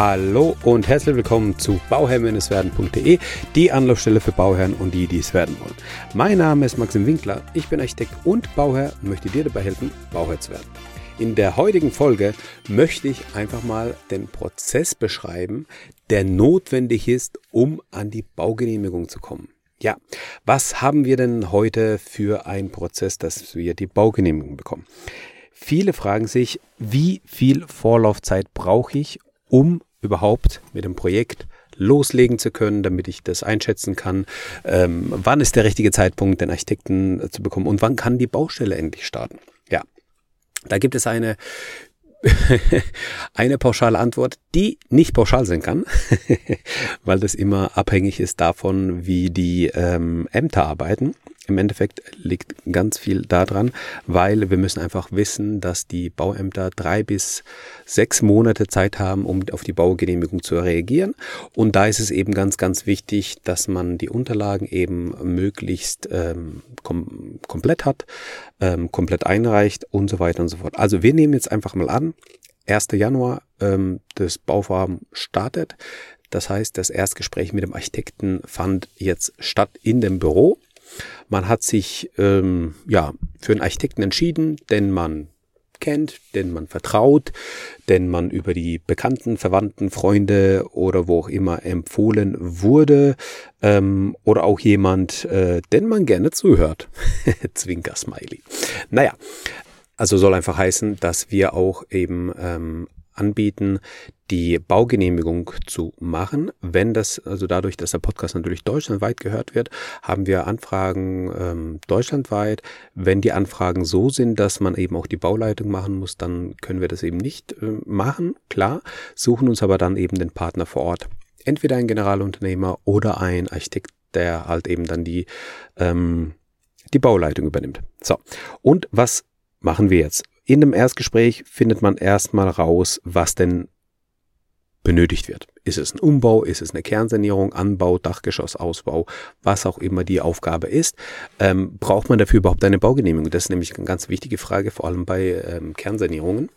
Hallo und herzlich willkommen zu bauherrn-werden.de, die Anlaufstelle für Bauherren und die, die es werden wollen. Mein Name ist Maxim Winkler, ich bin Architekt und Bauherr und möchte dir dabei helfen, Bauherr zu werden. In der heutigen Folge möchte ich einfach mal den Prozess beschreiben, der notwendig ist, um an die Baugenehmigung zu kommen. Ja, was haben wir denn heute für einen Prozess, dass wir die Baugenehmigung bekommen? Viele fragen sich, wie viel Vorlaufzeit brauche ich, um überhaupt mit dem Projekt loslegen zu können, damit ich das einschätzen kann, ähm, wann ist der richtige Zeitpunkt, den Architekten zu bekommen und wann kann die Baustelle endlich starten. Ja, da gibt es eine eine pauschale Antwort, die nicht pauschal sein kann, weil das immer abhängig ist davon, wie die ähm, Ämter arbeiten. Im Endeffekt liegt ganz viel daran, weil wir müssen einfach wissen, dass die Bauämter drei bis sechs Monate Zeit haben, um auf die Baugenehmigung zu reagieren. Und da ist es eben ganz, ganz wichtig, dass man die Unterlagen eben möglichst ähm, kom komplett hat, ähm, komplett einreicht und so weiter und so fort. Also wir nehmen jetzt einfach mal an, 1. Januar ähm, das Bauvorhaben startet. Das heißt, das Erstgespräch mit dem Architekten fand jetzt statt in dem Büro. Man hat sich ähm, ja für einen Architekten entschieden, den man kennt, den man vertraut, den man über die Bekannten, Verwandten, Freunde oder wo auch immer empfohlen wurde ähm, oder auch jemand, äh, den man gerne zuhört. Zwinker Smiley. Naja, also soll einfach heißen, dass wir auch eben ähm, anbieten, die Baugenehmigung zu machen. Wenn das, also dadurch, dass der Podcast natürlich deutschlandweit gehört wird, haben wir Anfragen ähm, deutschlandweit. Wenn die Anfragen so sind, dass man eben auch die Bauleitung machen muss, dann können wir das eben nicht äh, machen, klar, suchen uns aber dann eben den Partner vor Ort. Entweder ein Generalunternehmer oder ein Architekt, der halt eben dann die, ähm, die Bauleitung übernimmt. So. Und was machen wir jetzt? In dem Erstgespräch findet man erstmal raus, was denn benötigt wird. Ist es ein Umbau, ist es eine Kernsanierung, Anbau, Dachgeschossausbau, was auch immer die Aufgabe ist. Ähm, braucht man dafür überhaupt eine Baugenehmigung? Das ist nämlich eine ganz wichtige Frage, vor allem bei ähm, Kernsanierungen.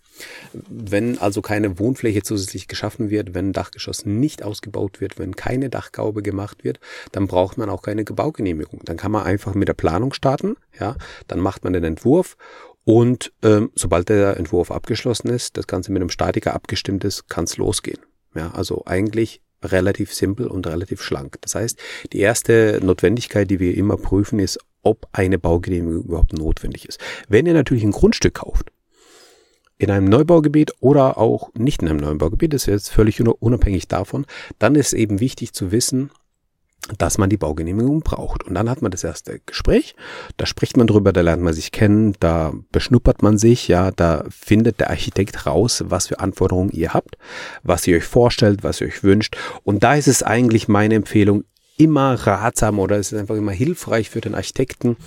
Wenn also keine Wohnfläche zusätzlich geschaffen wird, wenn ein Dachgeschoss nicht ausgebaut wird, wenn keine Dachgaube gemacht wird, dann braucht man auch keine Baugenehmigung. Dann kann man einfach mit der Planung starten, ja, dann macht man den Entwurf und ähm, sobald der Entwurf abgeschlossen ist, das Ganze mit einem Statiker abgestimmt ist, kann es losgehen. Ja, also eigentlich relativ simpel und relativ schlank. Das heißt, die erste Notwendigkeit, die wir immer prüfen, ist, ob eine Baugenehmigung überhaupt notwendig ist. Wenn ihr natürlich ein Grundstück kauft, in einem Neubaugebiet oder auch nicht in einem Neubaugebiet, das ist jetzt völlig unabhängig davon, dann ist eben wichtig zu wissen, dass man die Baugenehmigung braucht. Und dann hat man das erste Gespräch, da spricht man drüber, da lernt man sich kennen, da beschnuppert man sich, ja, da findet der Architekt raus, was für Anforderungen ihr habt, was ihr euch vorstellt, was ihr euch wünscht. Und da ist es eigentlich meine Empfehlung, immer ratsam oder es ist einfach immer hilfreich für den Architekten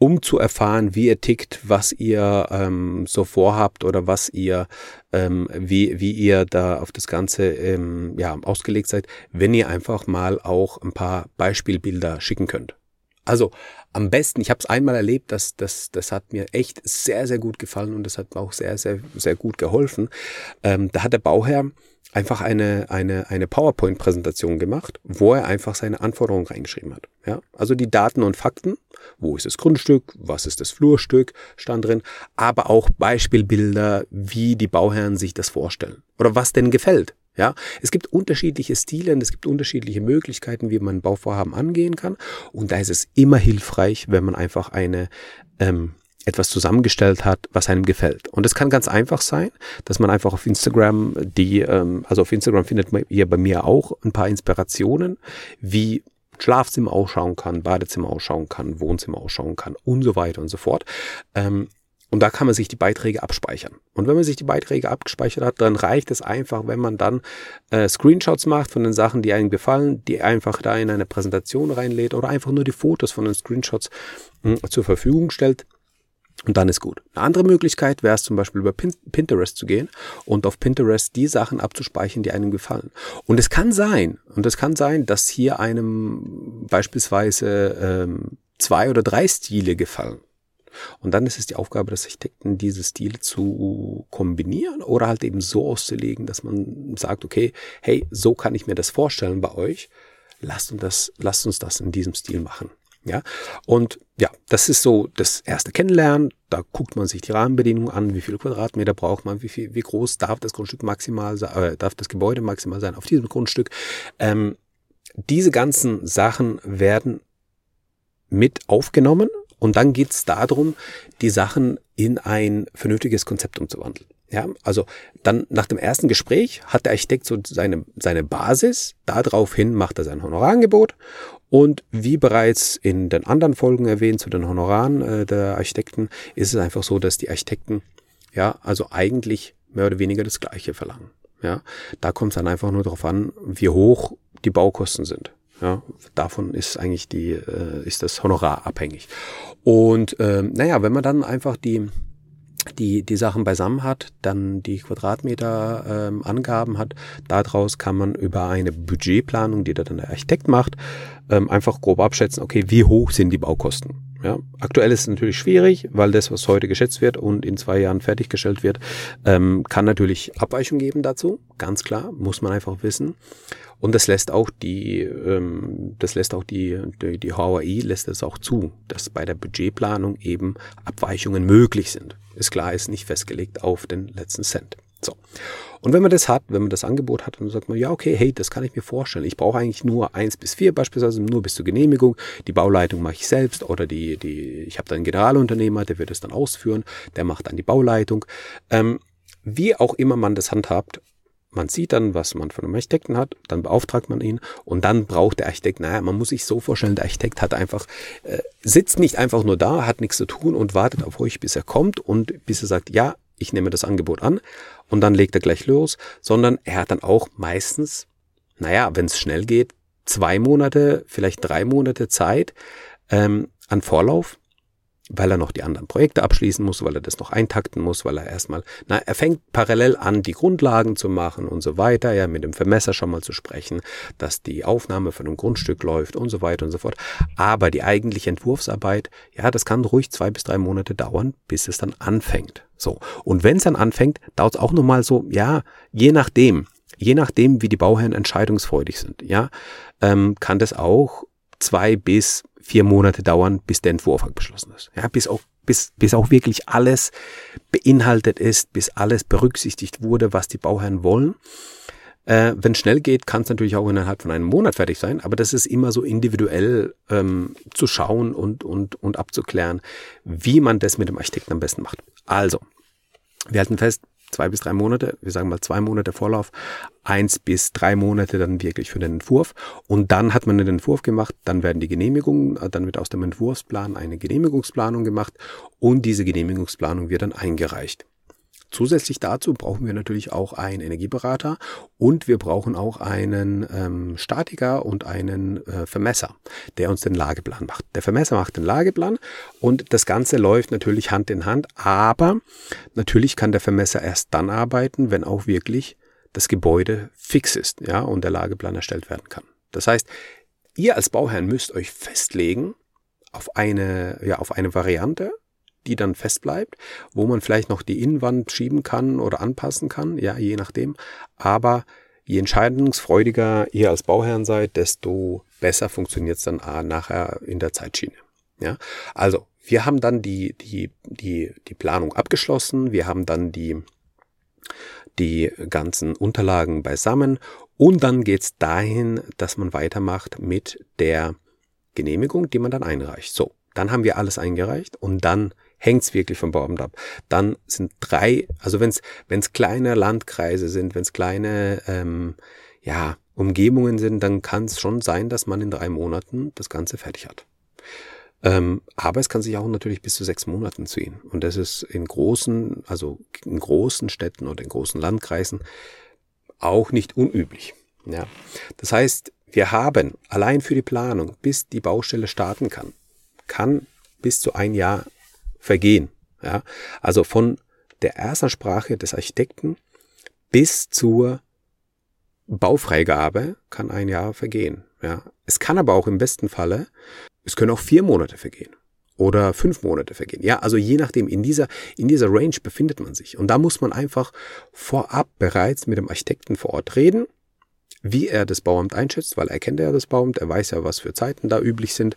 um zu erfahren, wie ihr tickt, was ihr ähm, so vorhabt oder was ihr, ähm, wie, wie ihr da auf das Ganze ähm, ja, ausgelegt seid, wenn ihr einfach mal auch ein paar Beispielbilder schicken könnt. Also am besten, ich habe es einmal erlebt, das, das, das hat mir echt sehr, sehr gut gefallen und das hat mir auch sehr, sehr, sehr gut geholfen. Ähm, da hat der Bauherr einfach eine, eine, eine PowerPoint-Präsentation gemacht, wo er einfach seine Anforderungen reingeschrieben hat. Ja? Also die Daten und Fakten, wo ist das Grundstück, was ist das Flurstück, stand drin, aber auch Beispielbilder, wie die Bauherren sich das vorstellen oder was denn gefällt. Ja, es gibt unterschiedliche Stile und es gibt unterschiedliche Möglichkeiten, wie man Bauvorhaben angehen kann. Und da ist es immer hilfreich, wenn man einfach eine ähm, etwas zusammengestellt hat, was einem gefällt. Und es kann ganz einfach sein, dass man einfach auf Instagram die, ähm, also auf Instagram findet ihr bei mir auch ein paar Inspirationen, wie Schlafzimmer ausschauen kann, Badezimmer ausschauen kann, Wohnzimmer ausschauen kann und so weiter und so fort. Ähm, und da kann man sich die Beiträge abspeichern. Und wenn man sich die Beiträge abgespeichert hat, dann reicht es einfach, wenn man dann äh, Screenshots macht von den Sachen, die einem gefallen, die einfach da in eine Präsentation reinlädt oder einfach nur die Fotos von den Screenshots mh, hm, zur Verfügung stellt. Und dann ist gut. Eine andere Möglichkeit wäre es zum Beispiel über Pinterest zu gehen und auf Pinterest die Sachen abzuspeichern, die einem gefallen. Und es kann sein, und es kann sein, dass hier einem beispielsweise ähm, zwei oder drei Stile gefallen. Und dann ist es die Aufgabe des Architekten, diese Stile zu kombinieren oder halt eben so auszulegen, dass man sagt, okay, hey, so kann ich mir das vorstellen bei euch. Lasst uns das, lasst uns das in diesem Stil machen. Ja, und ja, das ist so das erste Kennenlernen. Da guckt man sich die Rahmenbedingungen an, wie viele Quadratmeter braucht man, wie viel, wie groß darf das Grundstück maximal sein, äh, darf das Gebäude maximal sein auf diesem Grundstück. Ähm, diese ganzen Sachen werden mit aufgenommen und dann geht's darum, die Sachen in ein vernünftiges Konzept umzuwandeln. Ja, also dann nach dem ersten Gespräch hat der Architekt so seine, seine Basis, daraufhin macht er sein Honorarangebot und wie bereits in den anderen Folgen erwähnt zu den Honoraren äh, der Architekten, ist es einfach so, dass die Architekten ja also eigentlich mehr oder weniger das Gleiche verlangen. Ja, da kommt es dann einfach nur darauf an, wie hoch die Baukosten sind. Ja, davon ist eigentlich die, äh, ist das Honorar abhängig. Und ähm, naja, wenn man dann einfach die die, die Sachen beisammen hat, dann die Quadratmeter ähm, Angaben hat. Daraus kann man über eine Budgetplanung, die da dann der Architekt macht, ähm, einfach grob abschätzen, okay, wie hoch sind die Baukosten. Ja, aktuell ist es natürlich schwierig, weil das, was heute geschätzt wird und in zwei Jahren fertiggestellt wird, ähm, kann natürlich Abweichung geben dazu. Ganz klar, muss man einfach wissen. Und das lässt auch die, ähm, das lässt auch die, die, die HAI lässt es auch zu, dass bei der Budgetplanung eben Abweichungen möglich sind. Ist klar, ist nicht festgelegt auf den letzten Cent. So. Und wenn man das hat, wenn man das Angebot hat, dann sagt man, ja, okay, hey, das kann ich mir vorstellen. Ich brauche eigentlich nur eins bis vier beispielsweise, nur bis zur Genehmigung. Die Bauleitung mache ich selbst oder die, die, ich habe da einen Generalunternehmer, der wird es dann ausführen, der macht dann die Bauleitung. Ähm, wie auch immer man das handhabt, man sieht dann, was man von einem Architekten hat, dann beauftragt man ihn und dann braucht der Architekt, naja, man muss sich so vorstellen, der Architekt hat einfach, äh, sitzt nicht einfach nur da, hat nichts zu tun und wartet auf euch, bis er kommt und bis er sagt, ja, ich nehme das Angebot an und dann legt er gleich los, sondern er hat dann auch meistens, naja, wenn es schnell geht, zwei Monate, vielleicht drei Monate Zeit ähm, an Vorlauf, weil er noch die anderen Projekte abschließen muss, weil er das noch eintakten muss, weil er erstmal, na, er fängt parallel an, die Grundlagen zu machen und so weiter, ja, mit dem Vermesser schon mal zu sprechen, dass die Aufnahme von einem Grundstück läuft und so weiter und so fort. Aber die eigentliche Entwurfsarbeit, ja, das kann ruhig zwei bis drei Monate dauern, bis es dann anfängt. So. Und wenn es dann anfängt, dauert es auch nochmal so, ja, je nachdem, je nachdem, wie die Bauherren entscheidungsfreudig sind, ja, ähm, kann das auch zwei bis vier Monate dauern, bis der Entwurf abgeschlossen ist. Ja, bis auch, bis, bis auch wirklich alles beinhaltet ist, bis alles berücksichtigt wurde, was die Bauherren wollen. Äh, Wenn schnell geht, kann es natürlich auch innerhalb von einem Monat fertig sein, aber das ist immer so individuell ähm, zu schauen und, und, und abzuklären, wie man das mit dem Architekten am besten macht. Also, wir halten fest, zwei bis drei Monate, wir sagen mal zwei Monate Vorlauf, eins bis drei Monate dann wirklich für den Entwurf. Und dann hat man den Entwurf gemacht, dann werden die Genehmigungen, äh, dann wird aus dem Entwurfsplan eine Genehmigungsplanung gemacht und diese Genehmigungsplanung wird dann eingereicht. Zusätzlich dazu brauchen wir natürlich auch einen Energieberater und wir brauchen auch einen ähm, Statiker und einen äh, Vermesser, der uns den Lageplan macht. Der Vermesser macht den Lageplan und das Ganze läuft natürlich Hand in Hand, aber natürlich kann der Vermesser erst dann arbeiten, wenn auch wirklich das Gebäude fix ist, ja, und der Lageplan erstellt werden kann. Das heißt, ihr als Bauherrn müsst euch festlegen auf eine, ja, auf eine Variante, die dann fest bleibt, wo man vielleicht noch die Innenwand schieben kann oder anpassen kann, ja, je nachdem. Aber je entscheidungsfreudiger ihr als Bauherrn seid, desto besser funktioniert es dann nachher in der Zeitschiene. Ja, also wir haben dann die, die, die, die Planung abgeschlossen, wir haben dann die, die ganzen Unterlagen beisammen und dann geht's dahin, dass man weitermacht mit der Genehmigung, die man dann einreicht. So, dann haben wir alles eingereicht und dann hängt's wirklich vom Bauamt ab. Dann sind drei, also wenn es kleine Landkreise sind, wenn es kleine ähm, ja, Umgebungen sind, dann kann es schon sein, dass man in drei Monaten das Ganze fertig hat. Ähm, aber es kann sich auch natürlich bis zu sechs Monaten ziehen. Und das ist in großen, also in großen Städten oder in großen Landkreisen auch nicht unüblich. Ja. Das heißt, wir haben allein für die Planung, bis die Baustelle starten kann, kann bis zu ein Jahr vergehen. Ja? Also von der Erstansprache des Architekten bis zur Baufreigabe kann ein Jahr vergehen. Ja? Es kann aber auch im besten Falle, es können auch vier Monate vergehen. oder fünf Monate vergehen. Ja, also je nachdem, in dieser, in dieser Range befindet man sich. Und da muss man einfach vorab bereits mit dem Architekten vor Ort reden, wie er das Bauamt einschätzt, weil er kennt ja das Bauamt, er weiß ja, was für Zeiten da üblich sind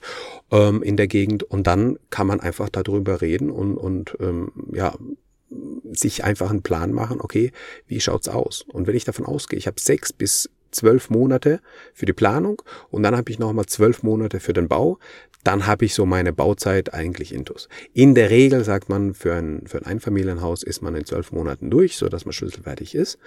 ähm, in der Gegend. Und dann kann man einfach darüber reden und, und ähm, ja, sich einfach einen Plan machen, okay, wie schaut's aus? Und wenn ich davon ausgehe, ich habe sechs bis zwölf Monate für die Planung und dann habe ich nochmal zwölf Monate für den Bau, dann habe ich so meine Bauzeit eigentlich intus. In der Regel sagt man, für ein, für ein Einfamilienhaus ist man in zwölf Monaten durch, so dass man schlüsselfertig ist.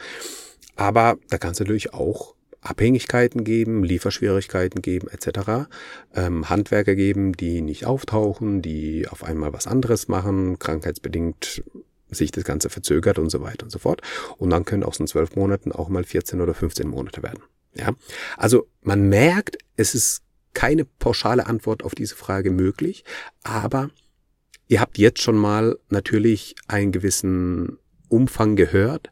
Aber da kann es natürlich auch Abhängigkeiten geben, Lieferschwierigkeiten geben, etc. Ähm, Handwerker geben, die nicht auftauchen, die auf einmal was anderes machen, krankheitsbedingt sich das Ganze verzögert und so weiter und so fort. Und dann können aus den zwölf Monaten auch mal 14 oder 15 Monate werden. Ja, also man merkt, es ist keine pauschale Antwort auf diese Frage möglich, aber ihr habt jetzt schon mal natürlich einen gewissen Umfang gehört,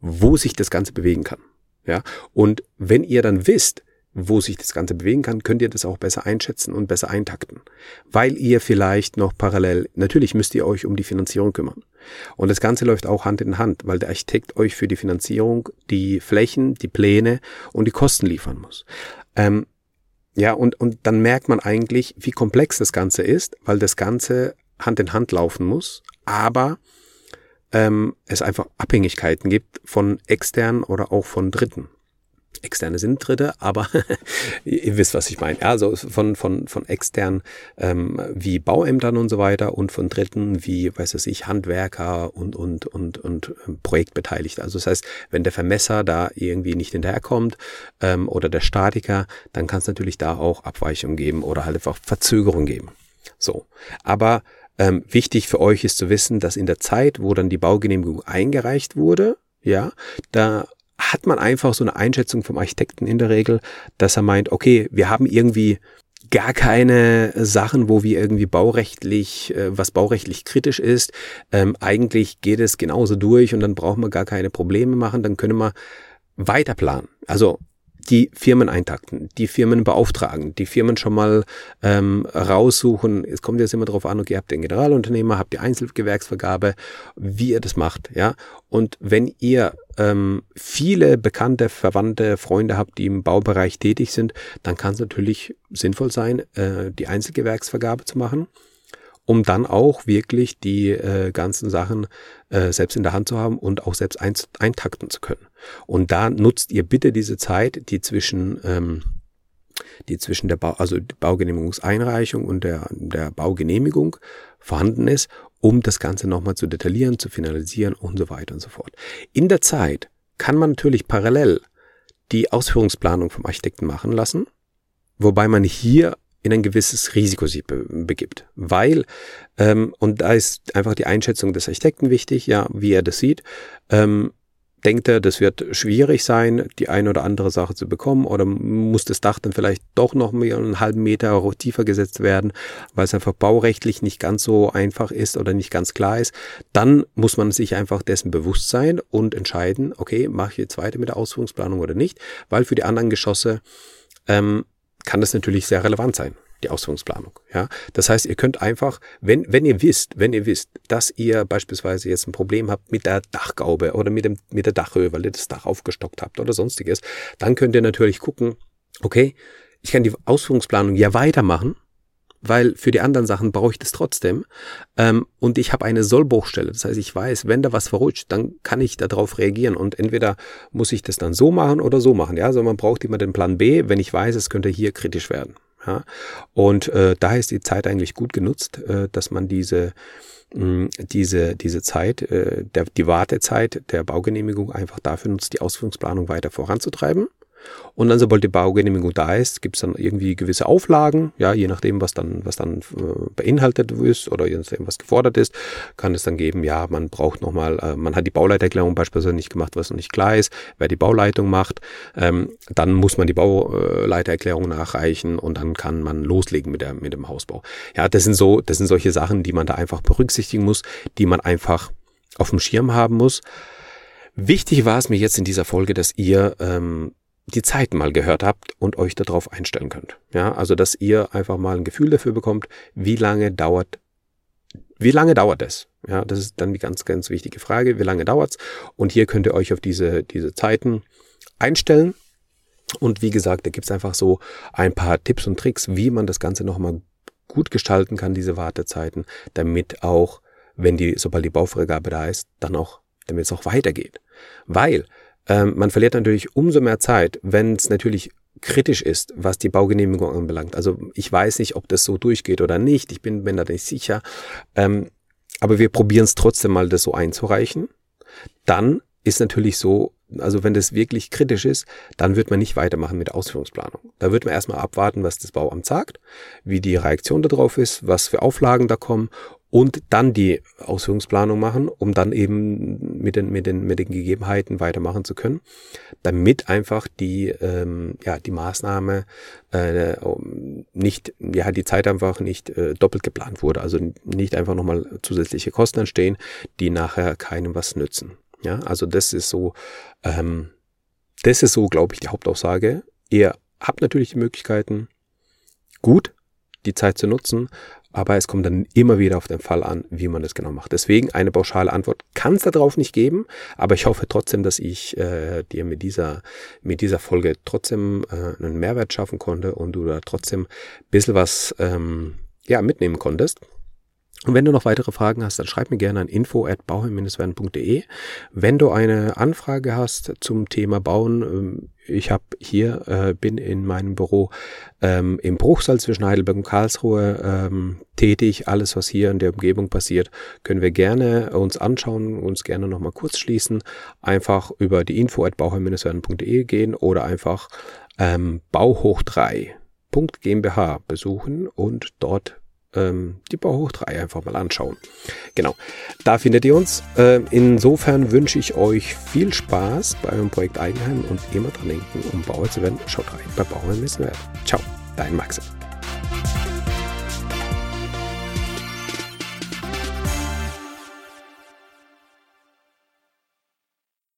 wo sich das Ganze bewegen kann. Ja, und wenn ihr dann wisst, wo sich das Ganze bewegen kann, könnt ihr das auch besser einschätzen und besser eintakten. Weil ihr vielleicht noch parallel, natürlich müsst ihr euch um die Finanzierung kümmern. Und das Ganze läuft auch Hand in Hand, weil der Architekt euch für die Finanzierung die Flächen, die Pläne und die Kosten liefern muss. Ähm, ja, und, und dann merkt man eigentlich, wie komplex das Ganze ist, weil das Ganze Hand in Hand laufen muss, aber ähm, es einfach Abhängigkeiten gibt von externen oder auch von Dritten externe sind Dritte, aber ihr wisst, was ich meine. Also von, von, von externen ähm, wie Bauämtern und so weiter und von Dritten wie, weiß es ich, Handwerker und, und, und, und ähm, Projektbeteiligte. Also das heißt, wenn der Vermesser da irgendwie nicht hinterherkommt ähm, oder der Statiker, dann kann es natürlich da auch Abweichungen geben oder halt einfach Verzögerung geben. So. Aber ähm, wichtig für euch ist zu wissen, dass in der Zeit, wo dann die Baugenehmigung eingereicht wurde, ja, da hat man einfach so eine Einschätzung vom Architekten in der Regel, dass er meint, okay, wir haben irgendwie gar keine Sachen, wo wir irgendwie baurechtlich, äh, was baurechtlich kritisch ist. Ähm, eigentlich geht es genauso durch und dann brauchen wir gar keine Probleme machen, dann können wir weiter planen. Also die Firmen eintakten, die Firmen beauftragen, die Firmen schon mal ähm, raussuchen. Es kommt jetzt immer darauf an, okay, habt ihr einen Generalunternehmer, habt ihr Einzelgewerksvergabe, wie ihr das macht, ja. Und wenn ihr ähm, viele bekannte, verwandte Freunde habt, die im Baubereich tätig sind, dann kann es natürlich sinnvoll sein, äh, die Einzelgewerksvergabe zu machen um dann auch wirklich die äh, ganzen Sachen äh, selbst in der Hand zu haben und auch selbst ein, eintakten zu können. Und da nutzt ihr bitte diese Zeit, die zwischen ähm, die zwischen der Bau, also die Baugenehmigungseinreichung und der, der Baugenehmigung vorhanden ist, um das Ganze nochmal zu detaillieren, zu finalisieren und so weiter und so fort. In der Zeit kann man natürlich parallel die Ausführungsplanung vom Architekten machen lassen, wobei man hier in ein gewisses Risiko sich be begibt. Weil, ähm, und da ist einfach die Einschätzung des Architekten wichtig, ja, wie er das sieht. Ähm, denkt er, das wird schwierig sein, die eine oder andere Sache zu bekommen oder muss das Dach dann vielleicht doch noch mehr einen halben Meter tiefer gesetzt werden, weil es einfach baurechtlich nicht ganz so einfach ist oder nicht ganz klar ist, dann muss man sich einfach dessen bewusst sein und entscheiden, okay, mache ich jetzt weiter mit der Ausführungsplanung oder nicht, weil für die anderen Geschosse ähm, kann das natürlich sehr relevant sein, die Ausführungsplanung. Ja, das heißt, ihr könnt einfach, wenn, wenn ihr wisst, wenn ihr wisst, dass ihr beispielsweise jetzt ein Problem habt mit der Dachgaube oder mit dem, mit der Dachhöhe, weil ihr das Dach aufgestockt habt oder sonstiges, dann könnt ihr natürlich gucken, okay, ich kann die Ausführungsplanung ja weitermachen, weil für die anderen Sachen brauche ich das trotzdem. Ähm, und ich habe eine Sollbruchstelle. Das heißt, ich weiß, wenn da was verrutscht, dann kann ich darauf reagieren. Und entweder muss ich das dann so machen oder so machen. Ja, also man braucht immer den Plan B, wenn ich weiß, es könnte hier kritisch werden. Ja, und äh, da ist die Zeit eigentlich gut genutzt, äh, dass man diese mh, diese, diese Zeit, äh, der, die Wartezeit der Baugenehmigung einfach dafür nutzt, die Ausführungsplanung weiter voranzutreiben. Und dann, sobald die Baugenehmigung da ist, gibt es dann irgendwie gewisse Auflagen, ja, je nachdem, was dann, was dann äh, beinhaltet ist oder je nachdem, was gefordert ist, kann es dann geben, ja, man braucht nochmal, äh, man hat die Bauleiterklärung beispielsweise nicht gemacht, was noch nicht klar ist, wer die Bauleitung macht, ähm, dann muss man die Bauleitererklärung nachreichen und dann kann man loslegen mit, der, mit dem Hausbau. Ja, das sind so, das sind solche Sachen, die man da einfach berücksichtigen muss, die man einfach auf dem Schirm haben muss. Wichtig war es mir jetzt in dieser Folge, dass ihr ähm, die Zeiten mal gehört habt und euch darauf einstellen könnt. Ja, also dass ihr einfach mal ein Gefühl dafür bekommt, wie lange dauert, wie lange dauert es? Ja, das ist dann die ganz, ganz wichtige Frage. Wie lange dauert's? Und hier könnt ihr euch auf diese, diese Zeiten einstellen. Und wie gesagt, da gibt's einfach so ein paar Tipps und Tricks, wie man das Ganze nochmal gut gestalten kann, diese Wartezeiten, damit auch, wenn die, sobald die Baufreigabe da ist, dann auch, damit es auch weitergeht. Weil ähm, man verliert natürlich umso mehr Zeit, wenn es natürlich kritisch ist, was die Baugenehmigung anbelangt. Also ich weiß nicht, ob das so durchgeht oder nicht. Ich bin mir da nicht sicher. Ähm, aber wir probieren es trotzdem mal, das so einzureichen. Dann ist natürlich so, also wenn das wirklich kritisch ist, dann wird man nicht weitermachen mit Ausführungsplanung. Da wird man erstmal abwarten, was das Bauamt sagt, wie die Reaktion darauf ist, was für Auflagen da kommen und dann die Ausführungsplanung machen, um dann eben mit den, mit den, mit den Gegebenheiten weitermachen zu können, damit einfach die, ähm, ja, die Maßnahme äh, nicht, ja, die Zeit einfach nicht äh, doppelt geplant wurde, also nicht einfach nochmal zusätzliche Kosten entstehen, die nachher keinem was nützen. Ja, also das ist so, ähm, das ist so, glaube ich, die Hauptaussage. Ihr habt natürlich die Möglichkeiten, gut die Zeit zu nutzen, aber es kommt dann immer wieder auf den Fall an, wie man das genau macht. Deswegen eine pauschale Antwort kann es darauf nicht geben, aber ich hoffe trotzdem, dass ich äh, dir mit dieser, mit dieser Folge trotzdem äh, einen Mehrwert schaffen konnte und du da trotzdem ein bisschen was ähm, ja, mitnehmen konntest. Und wenn du noch weitere Fragen hast, dann schreib mir gerne an info at bauheim-werden.de. Wenn du eine Anfrage hast zum Thema Bauen, ähm, ich habe hier, äh, bin in meinem Büro ähm, im Bruchsal zwischen Heidelberg und Karlsruhe ähm, tätig. Alles, was hier in der Umgebung passiert, können wir gerne uns anschauen, uns gerne nochmal kurz schließen. Einfach über die info at gehen oder einfach ähm, bauhoch 3 GmbH besuchen und dort ähm, die Bauhoch 3 einfach mal anschauen. Genau, da findet ihr uns. Ähm, insofern wünsche ich euch viel Spaß bei eurem Projekt Eigenheim und immer dran denken, um Bauer zu werden, schaut rein bei Bauern müssen werden. Ciao, dein Max.